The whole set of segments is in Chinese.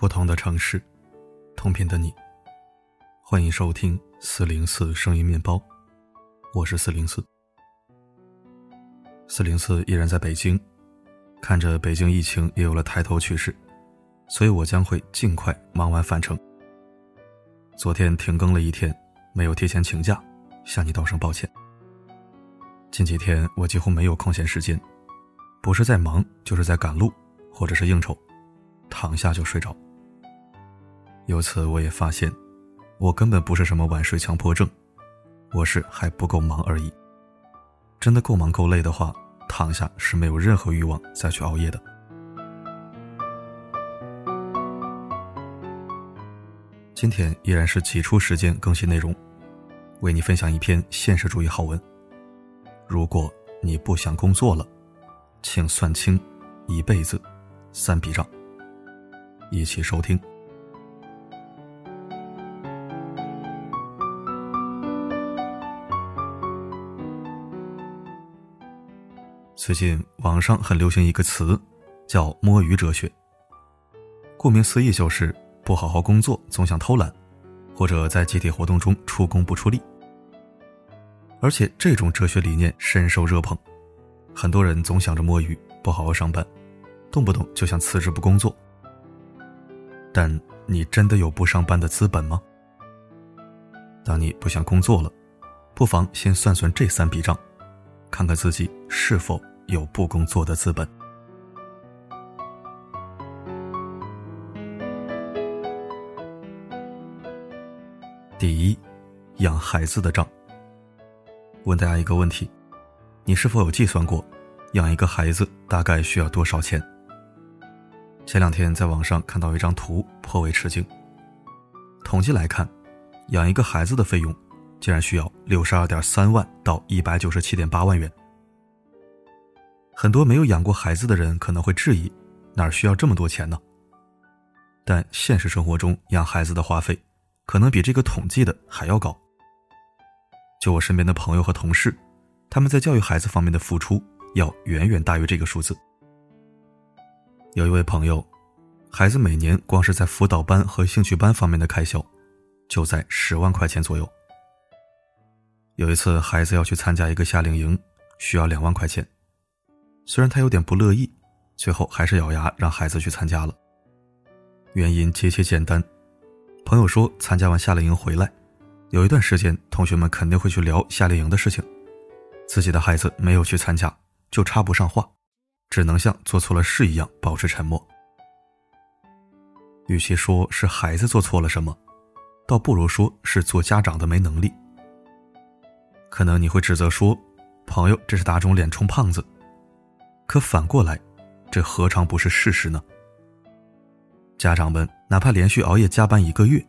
不同的城市，同频的你。欢迎收听四零四声音面包，我是四零四。四零四依然在北京，看着北京疫情也有了抬头趋势，所以我将会尽快忙完返程。昨天停更了一天，没有提前请假，向你道声抱歉。近几天我几乎没有空闲时间，不是在忙，就是在赶路，或者是应酬，躺下就睡着。由此我也发现，我根本不是什么晚睡强迫症，我是还不够忙而已。真的够忙够累的话，躺下是没有任何欲望再去熬夜的。今天依然是挤出时间更新内容，为你分享一篇现实主义好文。如果你不想工作了，请算清一辈子三笔账。一起收听。最近网上很流行一个词，叫“摸鱼哲学”。顾名思义，就是不好好工作，总想偷懒，或者在集体活动中出工不出力。而且这种哲学理念深受热捧，很多人总想着摸鱼，不好好上班，动不动就想辞职不工作。但你真的有不上班的资本吗？当你不想工作了，不妨先算算这三笔账，看看自己是否有不工作的资本。第一，养孩子的账。问大家一个问题：你是否有计算过，养一个孩子大概需要多少钱？前两天在网上看到一张图，颇为吃惊。统计来看，养一个孩子的费用竟然需要六十二点三万到一百九十七点八万元。很多没有养过孩子的人可能会质疑，哪需要这么多钱呢？但现实生活中养孩子的花费，可能比这个统计的还要高。就我身边的朋友和同事，他们在教育孩子方面的付出要远远大于这个数字。有一位朋友，孩子每年光是在辅导班和兴趣班方面的开销，就在十万块钱左右。有一次，孩子要去参加一个夏令营，需要两万块钱。虽然他有点不乐意，最后还是咬牙让孩子去参加了。原因极其简单，朋友说参加完夏令营回来。有一段时间，同学们肯定会去聊夏令营的事情，自己的孩子没有去参加，就插不上话，只能像做错了事一样保持沉默。与其说是孩子做错了什么，倒不如说是做家长的没能力。可能你会指责说，朋友这是打肿脸充胖子，可反过来，这何尝不是事实呢？家长们哪怕连续熬夜加班一个月，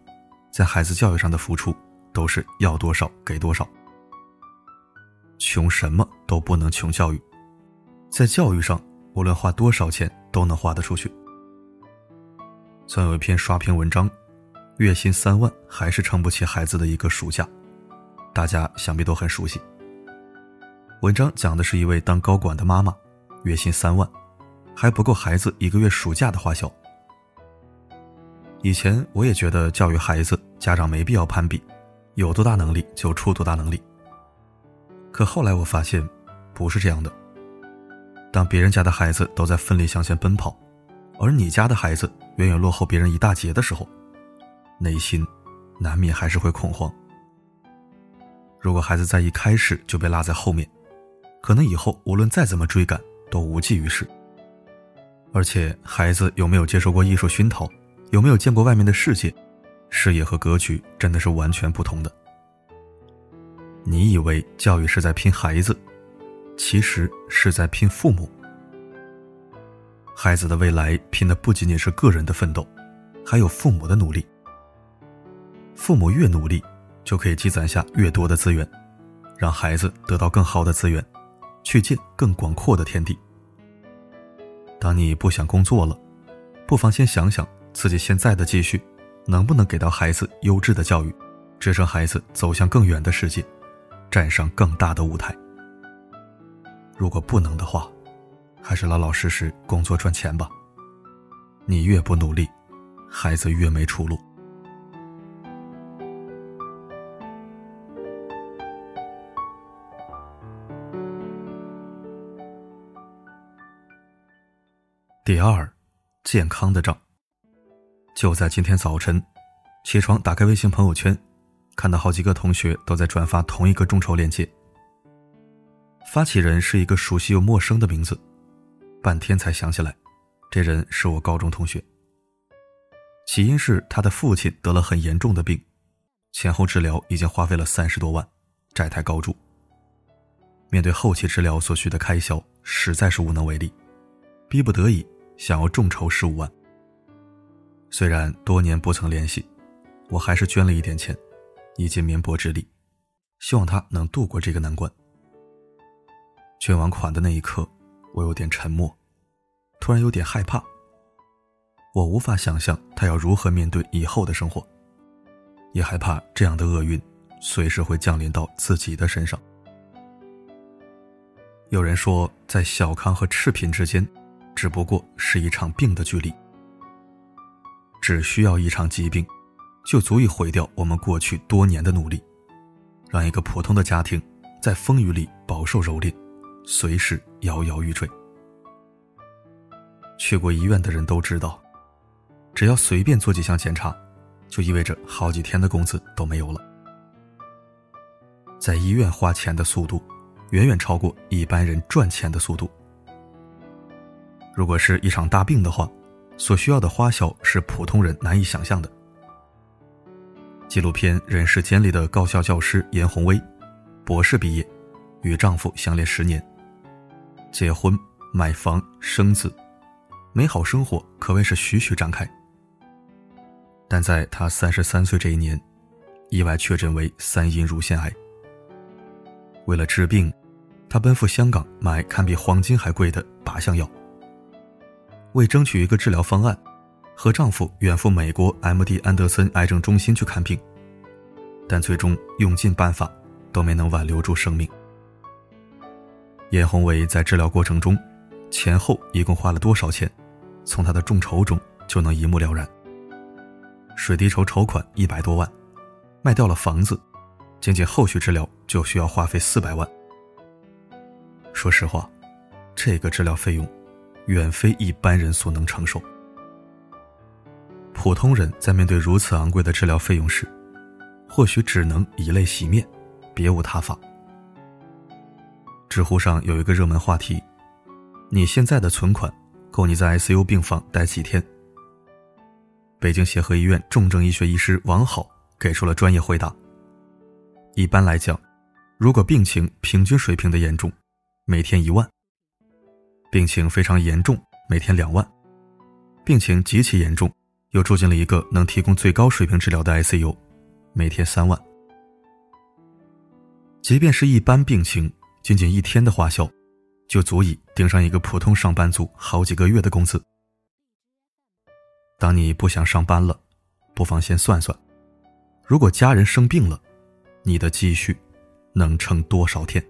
在孩子教育上的付出。都是要多少给多少，穷什么都不能穷教育，在教育上，无论花多少钱都能花得出去。曾有一篇刷屏文章，月薪三万还是撑不起孩子的一个暑假，大家想必都很熟悉。文章讲的是一位当高管的妈妈，月薪三万，还不够孩子一个月暑假的花销。以前我也觉得教育孩子，家长没必要攀比。有多大能力就出多大能力。可后来我发现，不是这样的。当别人家的孩子都在奋力向前奔跑，而你家的孩子远远落后别人一大截的时候，内心难免还是会恐慌。如果孩子在一开始就被落在后面，可能以后无论再怎么追赶都无济于事。而且，孩子有没有接受过艺术熏陶，有没有见过外面的世界？视野和格局真的是完全不同的。你以为教育是在拼孩子，其实是在拼父母。孩子的未来拼的不仅仅是个人的奋斗，还有父母的努力。父母越努力，就可以积攒下越多的资源，让孩子得到更好的资源，去见更广阔的天地。当你不想工作了，不妨先想想自己现在的积蓄。能不能给到孩子优质的教育，支撑孩子走向更远的世界，站上更大的舞台？如果不能的话，还是老老实实工作赚钱吧。你越不努力，孩子越没出路。第二，健康的账。就在今天早晨，起床打开微信朋友圈，看到好几个同学都在转发同一个众筹链接。发起人是一个熟悉又陌生的名字，半天才想起来，这人是我高中同学。起因是他的父亲得了很严重的病，前后治疗已经花费了三十多万，债台高筑。面对后期治疗所需的开销，实在是无能为力，逼不得已。想要众筹十五万。虽然多年不曾联系，我还是捐了一点钱，以尽绵薄之力，希望他能度过这个难关。捐完款的那一刻，我有点沉默，突然有点害怕。我无法想象他要如何面对以后的生活，也害怕这样的厄运随时会降临到自己的身上。有人说，在小康和赤贫之间。只不过是一场病的距离，只需要一场疾病，就足以毁掉我们过去多年的努力，让一个普通的家庭在风雨里饱受蹂躏，随时摇摇欲坠。去过医院的人都知道，只要随便做几项检查，就意味着好几天的工资都没有了。在医院花钱的速度，远远超过一般人赚钱的速度。如果是一场大病的话，所需要的花销是普通人难以想象的。纪录片《人世间》里的高校教师严红薇，博士毕业，与丈夫相恋十年，结婚、买房、生子，美好生活可谓是徐徐展开。但在她三十三岁这一年，意外确诊为三阴乳腺癌。为了治病，她奔赴香港买堪比黄金还贵的靶向药。为争取一个治疗方案，和丈夫远赴美国 M.D. 安德森癌症中心去看病，但最终用尽办法都没能挽留住生命。严宏伟在治疗过程中，前后一共花了多少钱？从他的众筹中就能一目了然。水滴筹筹款一百多万，卖掉了房子，仅仅后续治疗就需要花费四百万。说实话，这个治疗费用。远非一般人所能承受。普通人在面对如此昂贵的治疗费用时，或许只能以泪洗面，别无他法。知乎上有一个热门话题：“你现在的存款够你在 ICU 病房待几天？”北京协和医院重症医学医师王好给出了专业回答：“一般来讲，如果病情平均水平的严重，每天一万。”病情非常严重，每天两万；病情极其严重，又住进了一个能提供最高水平治疗的 ICU，每天三万。即便是一般病情，仅仅一天的花销，就足以顶上一个普通上班族好几个月的工资。当你不想上班了，不妨先算算，如果家人生病了，你的积蓄能撑多少天？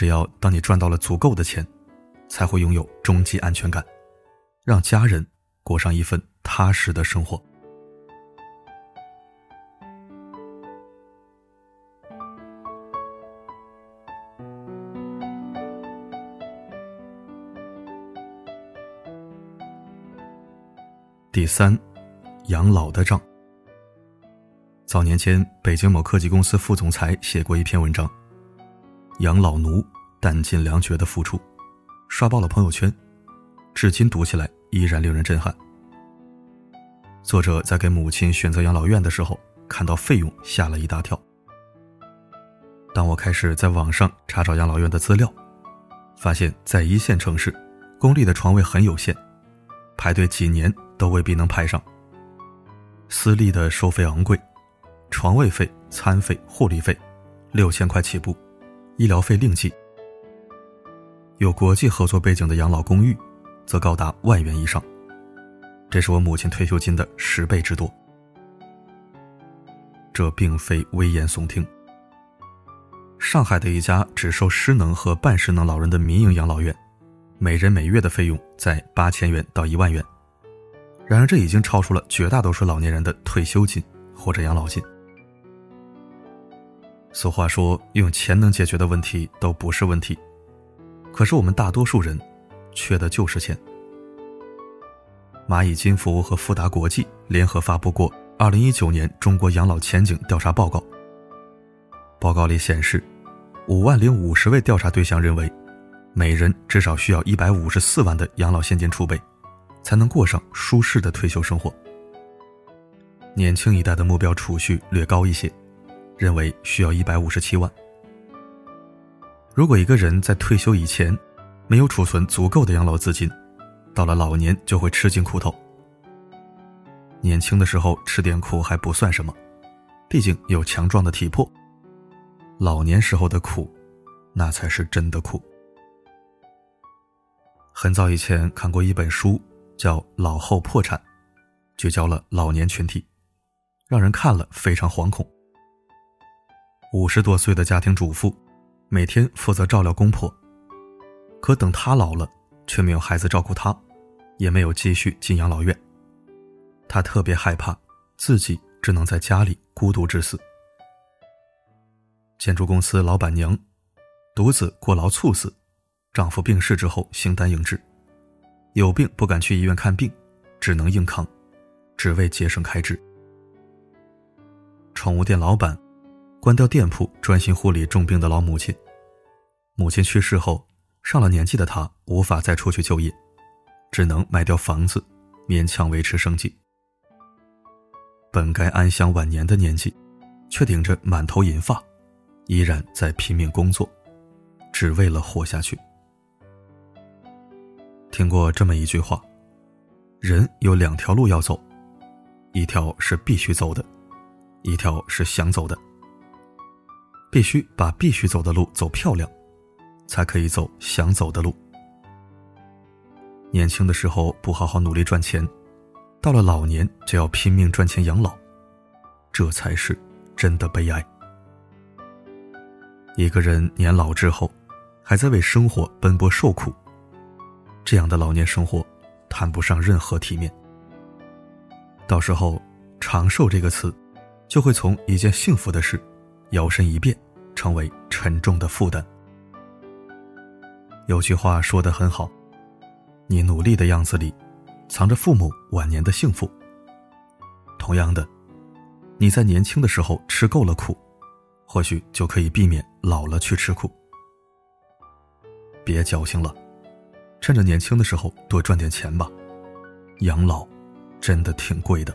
只要当你赚到了足够的钱，才会拥有终极安全感，让家人过上一份踏实的生活。第三，养老的账。早年间，北京某科技公司副总裁写过一篇文章。养老奴弹尽粮绝的付出，刷爆了朋友圈，至今读起来依然令人震撼。作者在给母亲选择养老院的时候，看到费用吓了一大跳。当我开始在网上查找养老院的资料，发现，在一线城市，公立的床位很有限，排队几年都未必能排上。私立的收费昂贵，床位费、餐费、护理费，六千块起步。医疗费另计，有国际合作背景的养老公寓，则高达万元以上。这是我母亲退休金的十倍之多。这并非危言耸听。上海的一家只收失能和半失能老人的民营养老院，每人每月的费用在八千元到一万元，然而，这已经超出了绝大多数老年人的退休金或者养老金。俗话说：“用钱能解决的问题都不是问题。”可是我们大多数人缺的就是钱。蚂蚁金服和富达国际联合发布过《二零一九年中国养老前景调查报告》。报告里显示，五万零五十位调查对象认为，每人至少需要一百五十四万的养老现金储备。才能过上舒适的退休生活。年轻一代的目标储蓄略高一些，认为需要一百五十七万。如果一个人在退休以前没有储存足够的养老资金，到了老年就会吃尽苦头。年轻的时候吃点苦还不算什么，毕竟有强壮的体魄。老年时候的苦，那才是真的苦。很早以前看过一本书。叫老后破产，聚焦了老年群体，让人看了非常惶恐。五十多岁的家庭主妇，每天负责照料公婆，可等她老了，却没有孩子照顾她，也没有继续进养老院。她特别害怕自己只能在家里孤独致死。建筑公司老板娘，独自过劳猝死，丈夫病逝之后形单影只。有病不敢去医院看病，只能硬扛，只为节省开支。宠物店老板关掉店铺，专心护理重病的老母亲。母亲去世后，上了年纪的他无法再出去就业，只能卖掉房子，勉强维持生计。本该安享晚年的年纪，却顶着满头银发，依然在拼命工作，只为了活下去。听过这么一句话：人有两条路要走，一条是必须走的，一条是想走的。必须把必须走的路走漂亮，才可以走想走的路。年轻的时候不好好努力赚钱，到了老年就要拼命赚钱养老，这才是真的悲哀。一个人年老之后，还在为生活奔波受苦。这样的老年生活，谈不上任何体面。到时候，长寿这个词，就会从一件幸福的事，摇身一变，成为沉重的负担。有句话说得很好：“你努力的样子里，藏着父母晚年的幸福。”同样的，你在年轻的时候吃够了苦，或许就可以避免老了去吃苦。别矫情了。趁着年轻的时候多赚点钱吧，养老真的挺贵的。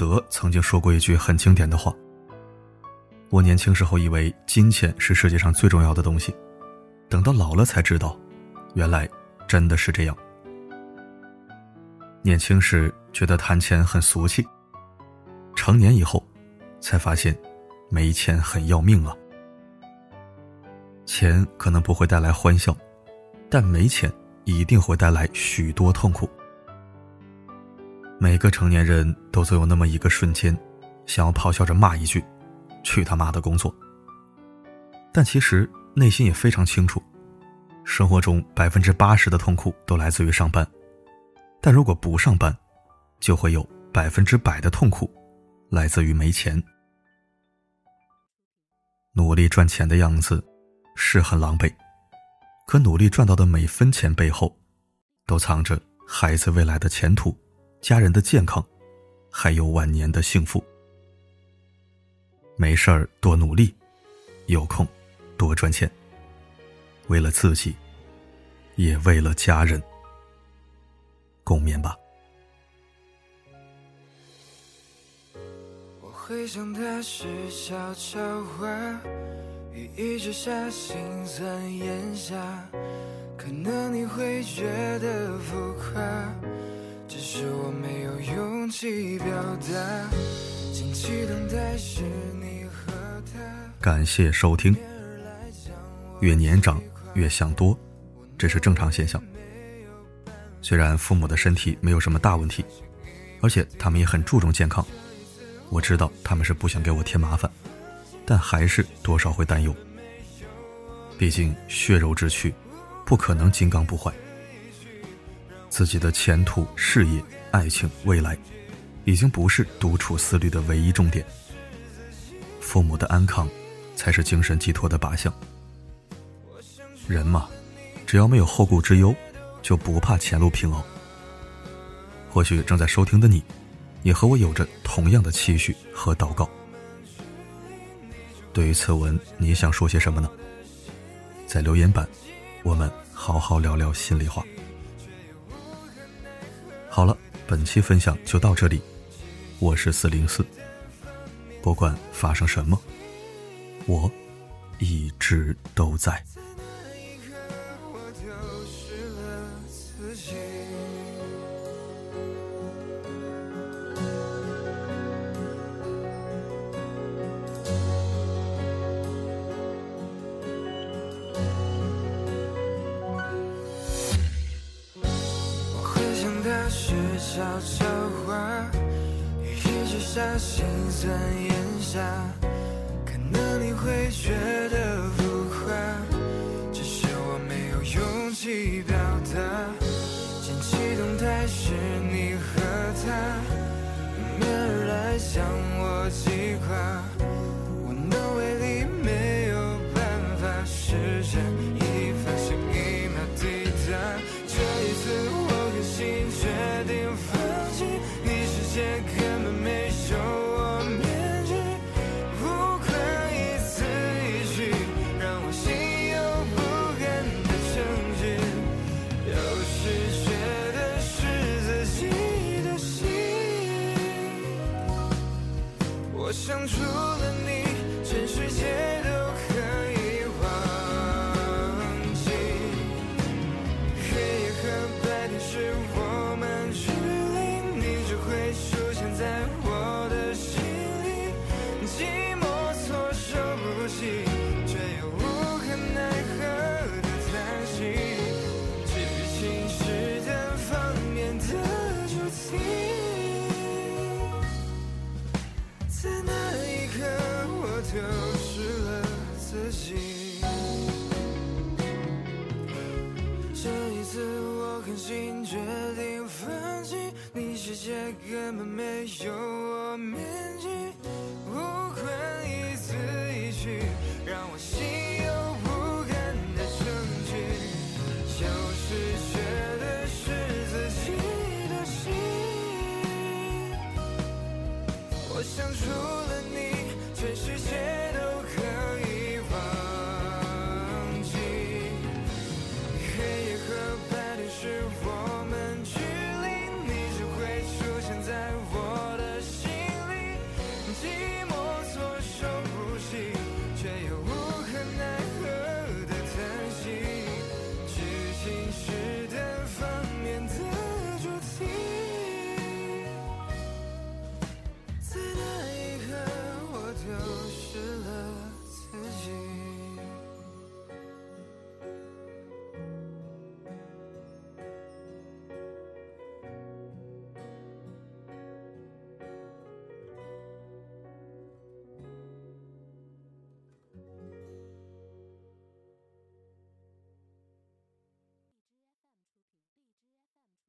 德曾经说过一句很经典的话：“我年轻时候以为金钱是世界上最重要的东西，等到老了才知道，原来真的是这样。年轻时觉得谈钱很俗气，成年以后才发现。”没钱很要命啊！钱可能不会带来欢笑，但没钱一定会带来许多痛苦。每个成年人都总有那么一个瞬间，想要咆哮着骂一句：“去他妈的工作！”但其实内心也非常清楚，生活中百分之八十的痛苦都来自于上班，但如果不上班，就会有百分之百的痛苦来自于没钱。努力赚钱的样子是很狼狈，可努力赚到的每分钱背后，都藏着孩子未来的前途、家人的健康，还有晚年的幸福。没事儿多努力，有空多赚钱，为了自己，也为了家人，共勉吧。回想的是悄悄话，雨一直下，心酸咽下。可能你会觉得浮夸，只是我没有勇气表达。静期等待是你和他。感谢收听。越年长越想多，这是正常现象。虽然父母的身体没有什么大问题，而且他们也很注重健康。我知道他们是不想给我添麻烦，但还是多少会担忧。毕竟血肉之躯，不可能金刚不坏。自己的前途、事业、爱情、未来，已经不是独处思虑的唯一重点。父母的安康，才是精神寄托的靶向。人嘛，只要没有后顾之忧，就不怕前路平庸。或许正在收听的你，也和我有着同样的期许和祷告。对于此文，你想说些什么呢？在留言板，我们好好聊聊心里话。好了，本期分享就到这里。我是四零四，不管发生什么，我一直都在。悄悄话，一直下心酸咽下，可能你会觉得浮夸，只是我没有勇气心决定放弃，你世界根本没有我面。